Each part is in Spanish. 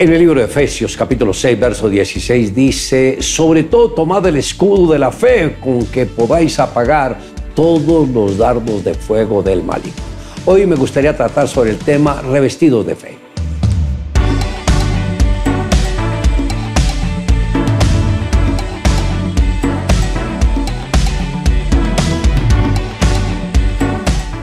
En el libro de Efesios capítulo 6, verso 16 dice, sobre todo tomad el escudo de la fe con que podáis apagar todos los dardos de fuego del maligno. Hoy me gustaría tratar sobre el tema revestido de fe.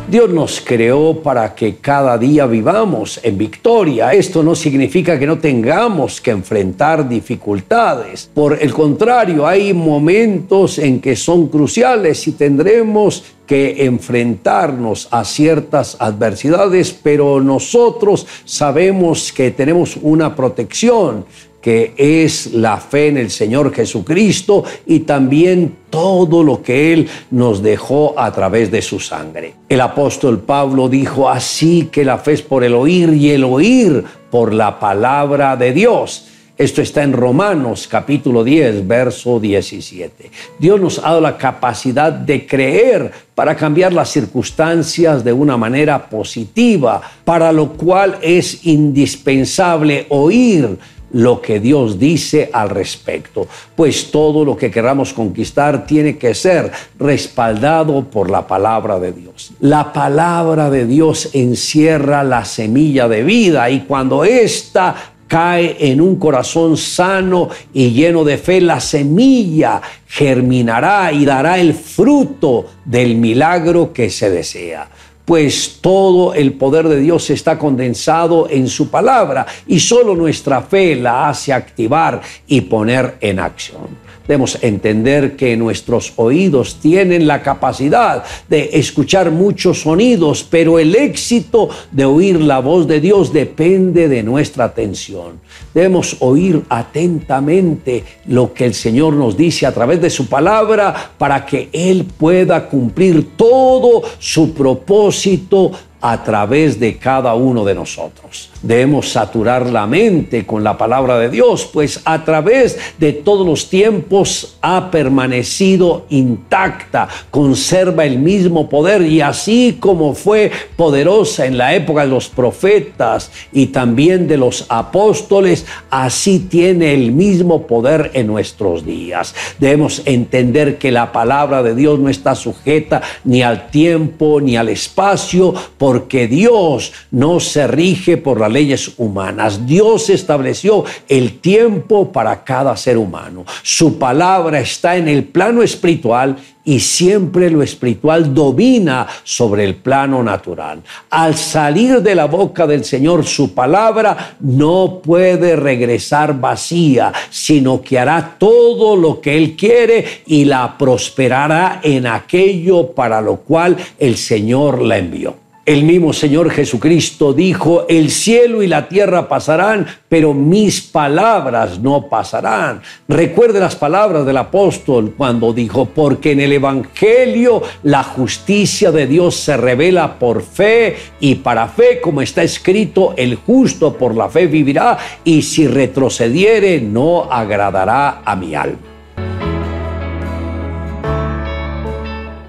Dios nos creó para que cada día vivamos en victoria. Esto no significa que no tengamos que enfrentar dificultades. Por el contrario, hay momentos en que son cruciales y tendremos que enfrentarnos a ciertas adversidades, pero nosotros sabemos que tenemos una protección que es la fe en el Señor Jesucristo y también todo lo que Él nos dejó a través de su sangre. El apóstol Pablo dijo así que la fe es por el oír y el oír por la palabra de Dios. Esto está en Romanos capítulo 10, verso 17. Dios nos ha dado la capacidad de creer para cambiar las circunstancias de una manera positiva, para lo cual es indispensable oír lo que Dios dice al respecto, pues todo lo que queramos conquistar tiene que ser respaldado por la palabra de Dios. La palabra de Dios encierra la semilla de vida y cuando ésta cae en un corazón sano y lleno de fe, la semilla germinará y dará el fruto del milagro que se desea pues todo el poder de Dios está condensado en su palabra y solo nuestra fe la hace activar y poner en acción. Debemos entender que nuestros oídos tienen la capacidad de escuchar muchos sonidos, pero el éxito de oír la voz de Dios depende de nuestra atención. Debemos oír atentamente lo que el Señor nos dice a través de su palabra para que Él pueda cumplir todo su propósito a través de cada uno de nosotros. Debemos saturar la mente con la palabra de Dios, pues a través de todos los tiempos ha permanecido intacta, conserva el mismo poder y así como fue poderosa en la época de los profetas y también de los apóstoles, así tiene el mismo poder en nuestros días. Debemos entender que la palabra de Dios no está sujeta ni al tiempo ni al espacio, porque Dios no se rige por las leyes humanas. Dios estableció el tiempo para cada ser humano. Su palabra está en el plano espiritual y siempre lo espiritual domina sobre el plano natural. Al salir de la boca del Señor su palabra no puede regresar vacía, sino que hará todo lo que Él quiere y la prosperará en aquello para lo cual el Señor la envió. El mismo Señor Jesucristo dijo, el cielo y la tierra pasarán, pero mis palabras no pasarán. Recuerde las palabras del apóstol cuando dijo, porque en el Evangelio la justicia de Dios se revela por fe y para fe, como está escrito, el justo por la fe vivirá y si retrocediere no agradará a mi alma.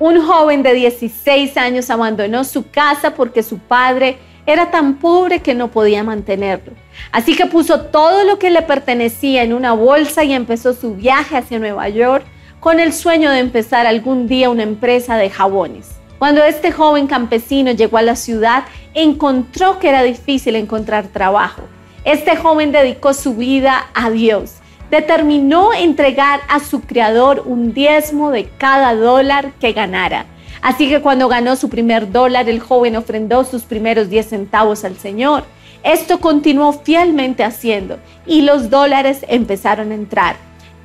Un joven de 16 años abandonó su casa porque su padre era tan pobre que no podía mantenerlo. Así que puso todo lo que le pertenecía en una bolsa y empezó su viaje hacia Nueva York con el sueño de empezar algún día una empresa de jabones. Cuando este joven campesino llegó a la ciudad, encontró que era difícil encontrar trabajo. Este joven dedicó su vida a Dios determinó entregar a su creador un diezmo de cada dólar que ganara. Así que cuando ganó su primer dólar, el joven ofrendó sus primeros 10 centavos al Señor. Esto continuó fielmente haciendo y los dólares empezaron a entrar.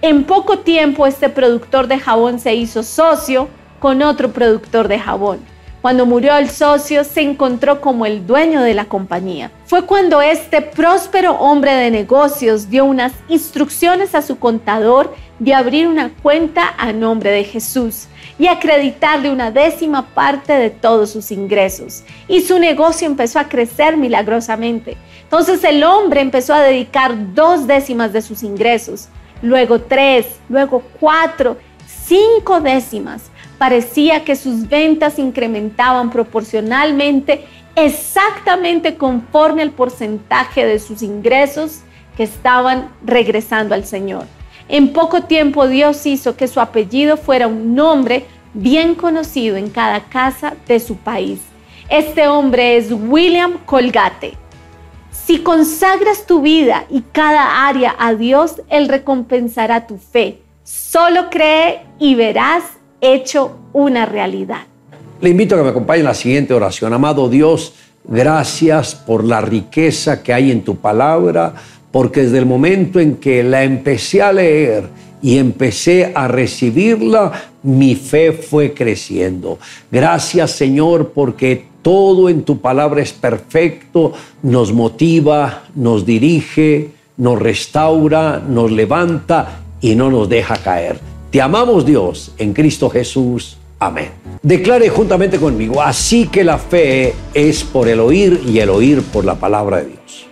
En poco tiempo este productor de jabón se hizo socio con otro productor de jabón. Cuando murió el socio, se encontró como el dueño de la compañía. Fue cuando este próspero hombre de negocios dio unas instrucciones a su contador de abrir una cuenta a nombre de Jesús y acreditarle una décima parte de todos sus ingresos. Y su negocio empezó a crecer milagrosamente. Entonces el hombre empezó a dedicar dos décimas de sus ingresos, luego tres, luego cuatro, cinco décimas parecía que sus ventas incrementaban proporcionalmente exactamente conforme al porcentaje de sus ingresos que estaban regresando al Señor. En poco tiempo Dios hizo que su apellido fuera un nombre bien conocido en cada casa de su país. Este hombre es William Colgate. Si consagras tu vida y cada área a Dios, Él recompensará tu fe. Solo cree y verás hecho una realidad. Le invito a que me acompañe en la siguiente oración. Amado Dios, gracias por la riqueza que hay en tu palabra, porque desde el momento en que la empecé a leer y empecé a recibirla, mi fe fue creciendo. Gracias Señor porque todo en tu palabra es perfecto, nos motiva, nos dirige, nos restaura, nos levanta y no nos deja caer. Te amamos Dios en Cristo Jesús. Amén. Declare juntamente conmigo, así que la fe es por el oír y el oír por la palabra de Dios.